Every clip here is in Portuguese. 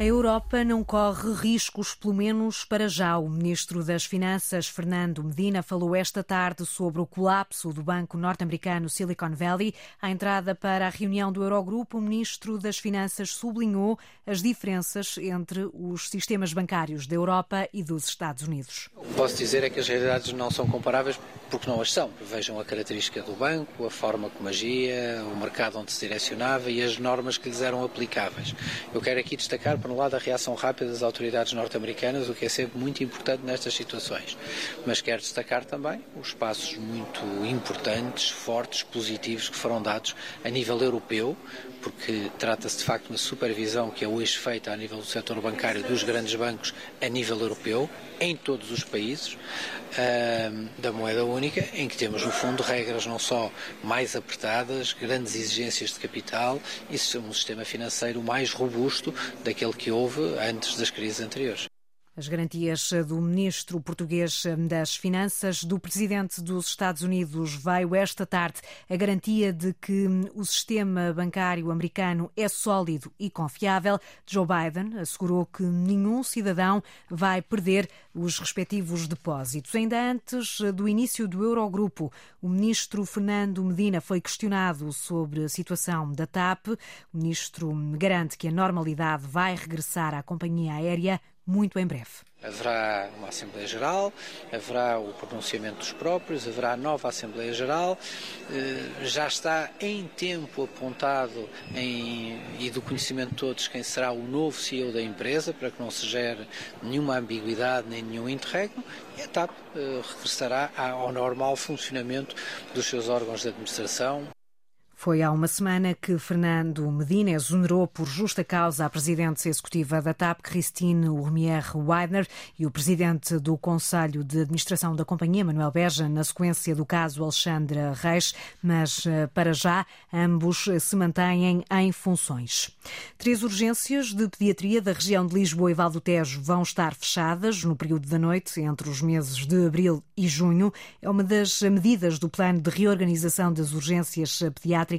A Europa não corre riscos, pelo menos para já. O ministro das Finanças, Fernando Medina, falou esta tarde sobre o colapso do banco norte-americano Silicon Valley. À entrada para a reunião do Eurogrupo, o ministro das Finanças sublinhou as diferenças entre os sistemas bancários da Europa e dos Estados Unidos. O que posso dizer é que as realidades não são comparáveis porque não as são. Vejam a característica do banco, a forma como agia, o mercado onde se direcionava e as normas que lhes eram aplicáveis. Eu quero aqui destacar, por um lado, a reação rápida das autoridades norte-americanas, o que é sempre muito importante nestas situações. Mas quero destacar também os passos muito importantes, fortes, positivos que foram dados a nível europeu, porque trata-se de facto de uma supervisão que é hoje feita a nível do setor bancário dos grandes bancos a nível europeu, em todos os países uh, da moeda única, em que temos, no fundo, regras não só mais apertadas, grandes exigências de capital e um sistema financeiro mais robusto daquele que houve antes das crises anteriores. As garantias do ministro português das Finanças, do presidente dos Estados Unidos, veio esta tarde a garantia de que o sistema bancário americano é sólido e confiável. Joe Biden assegurou que nenhum cidadão vai perder os respectivos depósitos. Ainda antes do início do Eurogrupo, o ministro Fernando Medina foi questionado sobre a situação da TAP. O ministro garante que a normalidade vai regressar à companhia aérea muito em breve. Haverá uma Assembleia Geral, haverá o pronunciamento dos próprios, haverá nova Assembleia Geral. Eh, já está em tempo apontado em, e do conhecimento de todos quem será o novo CEO da empresa, para que não se gere nenhuma ambiguidade nem nenhum interregno, e a TAP eh, regressará ao normal funcionamento dos seus órgãos de administração, foi há uma semana que Fernando Medina exonerou por justa causa a presidente executiva da TAP, Christine Urmier Weidner, e o presidente do Conselho de Administração da companhia, Manuel Beja, na sequência do caso Alexandra Reis, mas eh, para já ambos se mantêm em funções. Três urgências de pediatria da região de Lisboa e Val do Tejo vão estar fechadas no período da noite entre os meses de abril e junho. É uma das medidas do plano de reorganização das urgências pediátricas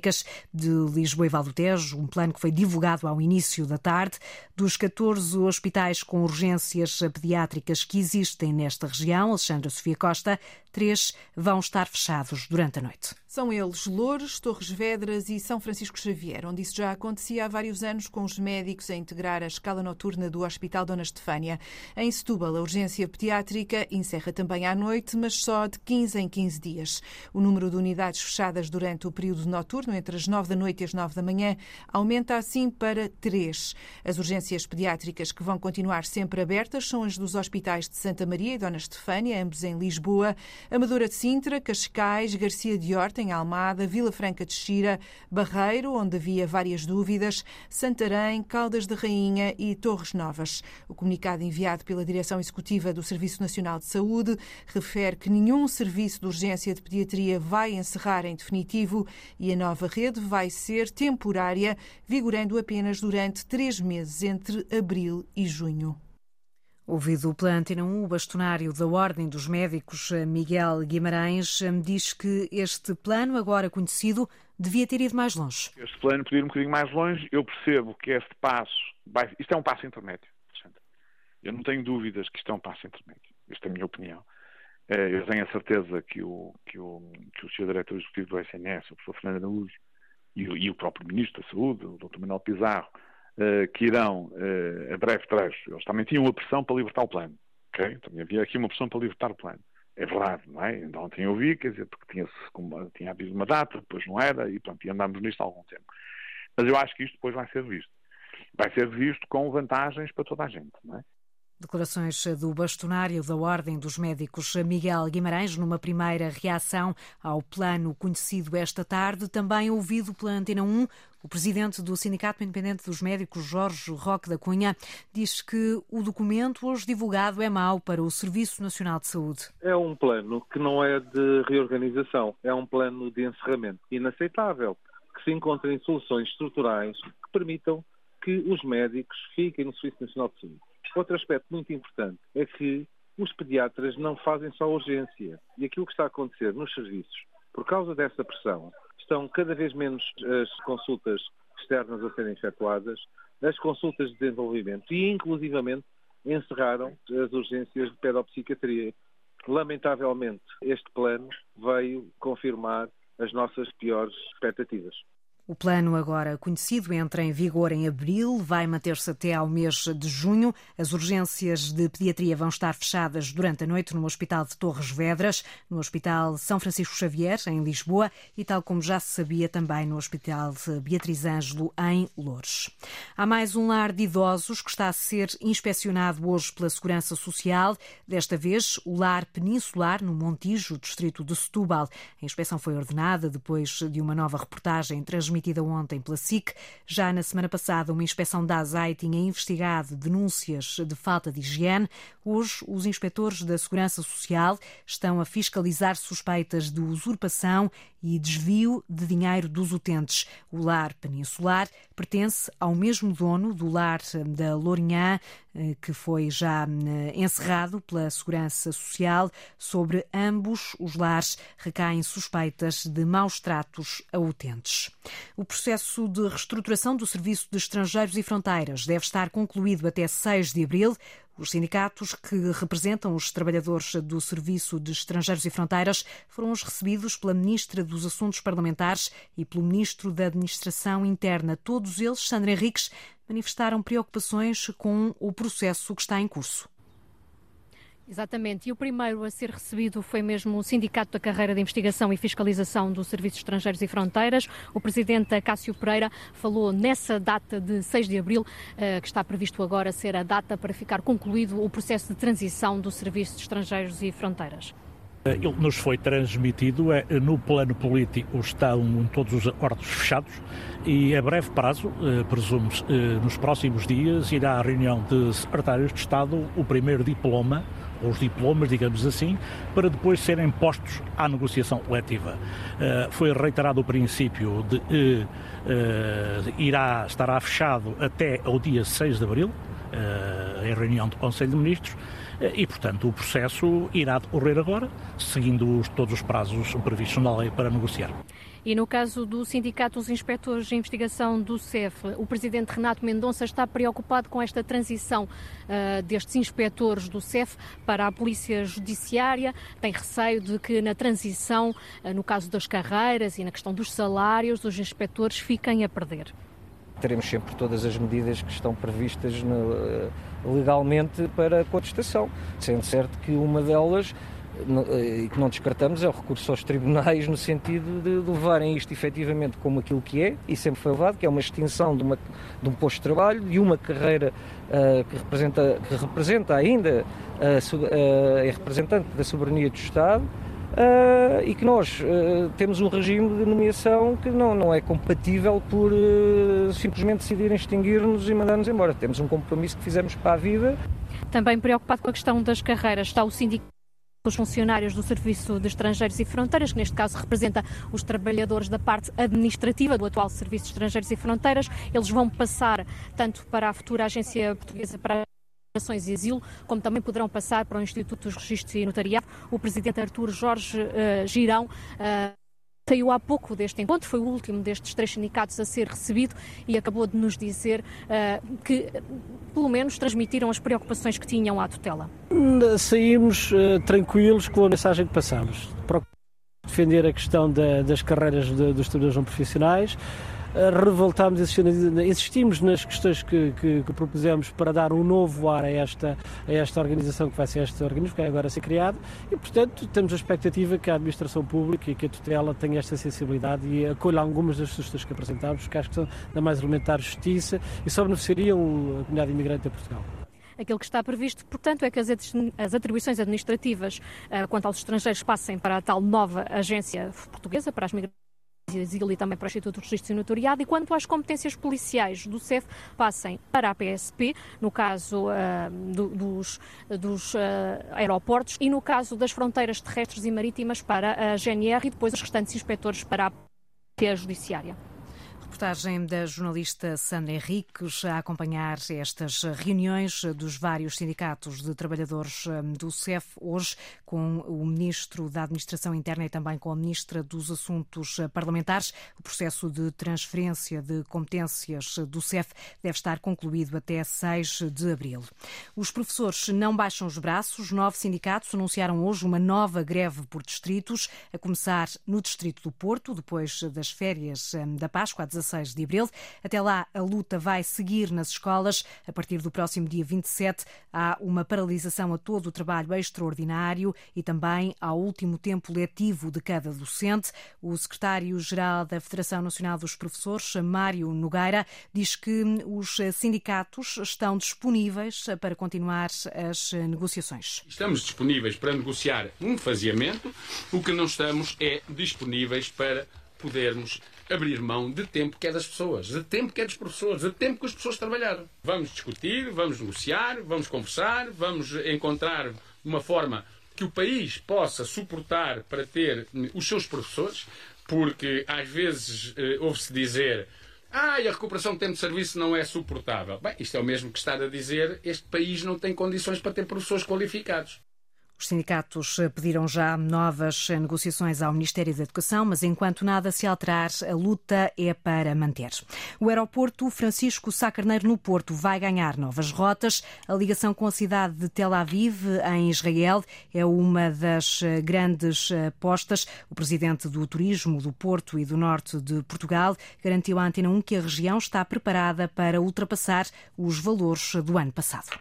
de Lisboa e Valdotejo, um plano que foi divulgado ao início da tarde. Dos 14 hospitais com urgências pediátricas que existem nesta região, Alexandra Sofia Costa, três vão estar fechados durante a noite. São eles Loures, Torres Vedras e São Francisco Xavier, onde isso já acontecia há vários anos com os médicos a integrar a escala noturna do Hospital Dona Estefânia. Em Setúbal, a urgência pediátrica encerra também à noite, mas só de 15 em 15 dias. O número de unidades fechadas durante o período noturno, entre as 9 da noite e as 9 da manhã, aumenta assim para 3. As urgências pediátricas que vão continuar sempre abertas são as dos hospitais de Santa Maria e Dona Estefânia, ambos em Lisboa, Amadora de Sintra, Cascais, Garcia de Horta, em Almada, Vila Franca de Xira, Barreiro, onde havia várias dúvidas, Santarém, Caldas da Rainha e Torres Novas. O comunicado enviado pela Direção Executiva do Serviço Nacional de Saúde refere que nenhum serviço de urgência de pediatria vai encerrar em definitivo e a nova rede vai ser temporária, vigorando apenas durante três meses, entre abril e junho. Ouvido pela Antena 1, o bastonário da Ordem dos Médicos, Miguel Guimarães, diz que este plano, agora conhecido, devia ter ido mais longe. Este plano podia ir um bocadinho mais longe. Eu percebo que este passo, vai, isto é um passo intermédio. Eu não tenho dúvidas que isto é um passo intermédio. Esta é a minha opinião. Eh, eu tenho a certeza que o, que o, que o Sr. Diretor Executivo do SNS, o professor Fernando Araújo, e, e o próprio Ministro da Saúde, o Dr. Manuel Pizarro, que irão, uh, a breve trecho, eles também tinham uma pressão para libertar o plano. Okay? Também havia aqui uma pressão para libertar o plano. É verdade, não é? Ainda ontem eu vi, quer dizer, porque tinha, tinha havido uma data, depois não era, e pronto, e andámos nisto há algum tempo. Mas eu acho que isto depois vai ser visto. Vai ser visto com vantagens para toda a gente, não é? Declarações do bastonário da Ordem dos Médicos Miguel Guimarães, numa primeira reação ao plano conhecido esta tarde, também ouvido pela Antena 1, o presidente do Sindicato Independente dos Médicos, Jorge Roque da Cunha, diz que o documento hoje divulgado é mau para o Serviço Nacional de Saúde. É um plano que não é de reorganização, é um plano de encerramento inaceitável, que se encontrem soluções estruturais que permitam que os médicos fiquem no Serviço Nacional de Saúde. Outro aspecto muito importante é que os pediatras não fazem só urgência. E aquilo que está a acontecer nos serviços, por causa dessa pressão, estão cada vez menos as consultas externas a serem efetuadas, as consultas de desenvolvimento e, inclusivamente, encerraram as urgências de pedopsiquiatria. Lamentavelmente, este plano veio confirmar as nossas piores expectativas. O plano, agora conhecido, entra em vigor em abril, vai manter-se até ao mês de junho. As urgências de pediatria vão estar fechadas durante a noite no Hospital de Torres Vedras, no Hospital São Francisco Xavier, em Lisboa, e tal como já se sabia, também no Hospital Beatriz Ângelo, em Loures. Há mais um lar de idosos que está a ser inspecionado hoje pela Segurança Social. Desta vez, o lar peninsular, no Montijo, distrito de Setúbal. A inspeção foi ordenada depois de uma nova reportagem transmitida transmitida ontem pela SIC. Já na semana passada, uma inspeção da ASAI tinha investigado denúncias de falta de higiene. Hoje, os inspectores da Segurança Social estão a fiscalizar suspeitas de usurpação e desvio de dinheiro dos utentes. O lar peninsular pertence ao mesmo dono do lar da Lourinhã, eh, que foi já eh, encerrado pela Segurança Social. Sobre ambos os lares recaem suspeitas de maus tratos a utentes. O processo de reestruturação do Serviço de Estrangeiros e Fronteiras deve estar concluído até 6 de abril. Os sindicatos que representam os trabalhadores do Serviço de Estrangeiros e Fronteiras foram os recebidos pela Ministra dos Assuntos Parlamentares e pelo Ministro da Administração Interna. Todos eles, Sandra Henriques, manifestaram preocupações com o processo que está em curso. Exatamente. E o primeiro a ser recebido foi mesmo o Sindicato da Carreira de Investigação e Fiscalização dos Serviços Estrangeiros e Fronteiras. O presidente Cássio Pereira falou nessa data de 6 de abril, eh, que está previsto agora ser a data para ficar concluído o processo de transição dos Serviços Estrangeiros e Fronteiras. Eh, ele nos foi transmitido, é, no plano político estão todos os acordos fechados e a breve prazo, eh, presumo-se, nos próximos dias, irá à reunião de secretários de Estado o primeiro diploma os diplomas, digamos assim, para depois serem postos à negociação coletiva. Uh, foi reiterado o princípio de uh, uh, irá, estará fechado até ao dia 6 de abril, em reunião do Conselho de Ministros, e, portanto, o processo irá decorrer agora, seguindo os, todos os prazos previstos na lei para negociar. E no caso do Sindicato dos Inspectores de Investigação do CEF, o presidente Renato Mendonça está preocupado com esta transição uh, destes inspectores do CEF para a Polícia Judiciária. Tem receio de que na transição, uh, no caso das carreiras e na questão dos salários, os inspectores fiquem a perder teremos sempre todas as medidas que estão previstas no, eh, legalmente para a contestação, sendo certo que uma delas e que não descartamos é o recurso aos tribunais no sentido de, levarem isto efetivamente como aquilo que é, e sempre foi levado, que é uma extinção de, uma, de um posto de trabalho, de uma carreira uh, que, representa, que representa ainda, uh, é representante da soberania do Estado, Uh, e que nós uh, temos um regime de nomeação que não, não é compatível por uh, simplesmente decidirem extinguir-nos e mandar-nos embora. Temos um compromisso que fizemos para a vida. Também preocupado com a questão das carreiras, está o sindicato os funcionários do Serviço de Estrangeiros e Fronteiras, que neste caso representa os trabalhadores da parte administrativa do atual Serviço de Estrangeiros e Fronteiras. Eles vão passar tanto para a futura Agência Portuguesa para Migrações e Asilo, como também poderão passar para o Instituto dos Registros e Notariado. O presidente Artur Jorge uh, Girão uh, saiu há pouco deste encontro, foi o último destes três sindicatos a ser recebido e acabou de nos dizer uh, que, pelo menos, transmitiram as preocupações que tinham à tutela. Saímos tranquilos com a mensagem que passamos. Defender a questão da, das carreiras de, dos trabalhadores não profissionais, revoltámos, insistimos nas questões que, que, que, propusemos para dar um novo ar a esta, a esta organização que vai ser este organismo, que vai agora ser criado, e portanto temos a expectativa que a administração pública e que a tutela tenha esta sensibilidade e acolha algumas das sugestões que apresentámos, que acho que são da mais elementar justiça e só beneficiariam a comunidade imigrante de Portugal. Aquilo que está previsto, portanto, é que as atribuições administrativas uh, quanto aos estrangeiros passem para a tal nova agência portuguesa para as migrações Asilo e também para o Instituto de Registro e Notoriado, e quanto às competências policiais do CEF, passem para a PSP, no caso uh, do, dos, dos uh, aeroportos, e no caso das fronteiras terrestres e marítimas para a GNR, e depois os restantes inspectores para a Judiciária. Reportagem da jornalista Sandra Henriques a acompanhar estas reuniões dos vários sindicatos de trabalhadores hum, do CEF, hoje com o Ministro da Administração Interna e também com a Ministra dos Assuntos Parlamentares. O processo de transferência de competências do CEF deve estar concluído até 6 de abril. Os professores não baixam os braços. Nove sindicatos anunciaram hoje uma nova greve por distritos, a começar no Distrito do Porto, depois das férias hum, da Páscoa, a 16 de abril. Até lá, a luta vai seguir nas escolas. A partir do próximo dia 27, há uma paralisação a todo o trabalho extraordinário e também ao último tempo letivo de cada docente. O secretário-geral da Federação Nacional dos Professores, Mário Nogueira, diz que os sindicatos estão disponíveis para continuar as negociações. Estamos disponíveis para negociar um faseamento, o que não estamos é disponíveis para podermos abrir mão de tempo que é das pessoas, de tempo que é dos professores, de tempo que as pessoas trabalharam. Vamos discutir, vamos negociar, vamos conversar, vamos encontrar uma forma que o país possa suportar para ter os seus professores, porque às vezes eh, ouve-se dizer ah, e a recuperação de tempo de serviço não é suportável. Bem, isto é o mesmo que estar a dizer este país não tem condições para ter professores qualificados. Os sindicatos pediram já novas negociações ao Ministério da Educação, mas enquanto nada se alterar, a luta é para manter. O aeroporto Francisco Sá Carneiro no Porto vai ganhar novas rotas. A ligação com a cidade de Tel Aviv, em Israel, é uma das grandes apostas. O presidente do Turismo do Porto e do Norte de Portugal garantiu à Antena 1 que a região está preparada para ultrapassar os valores do ano passado.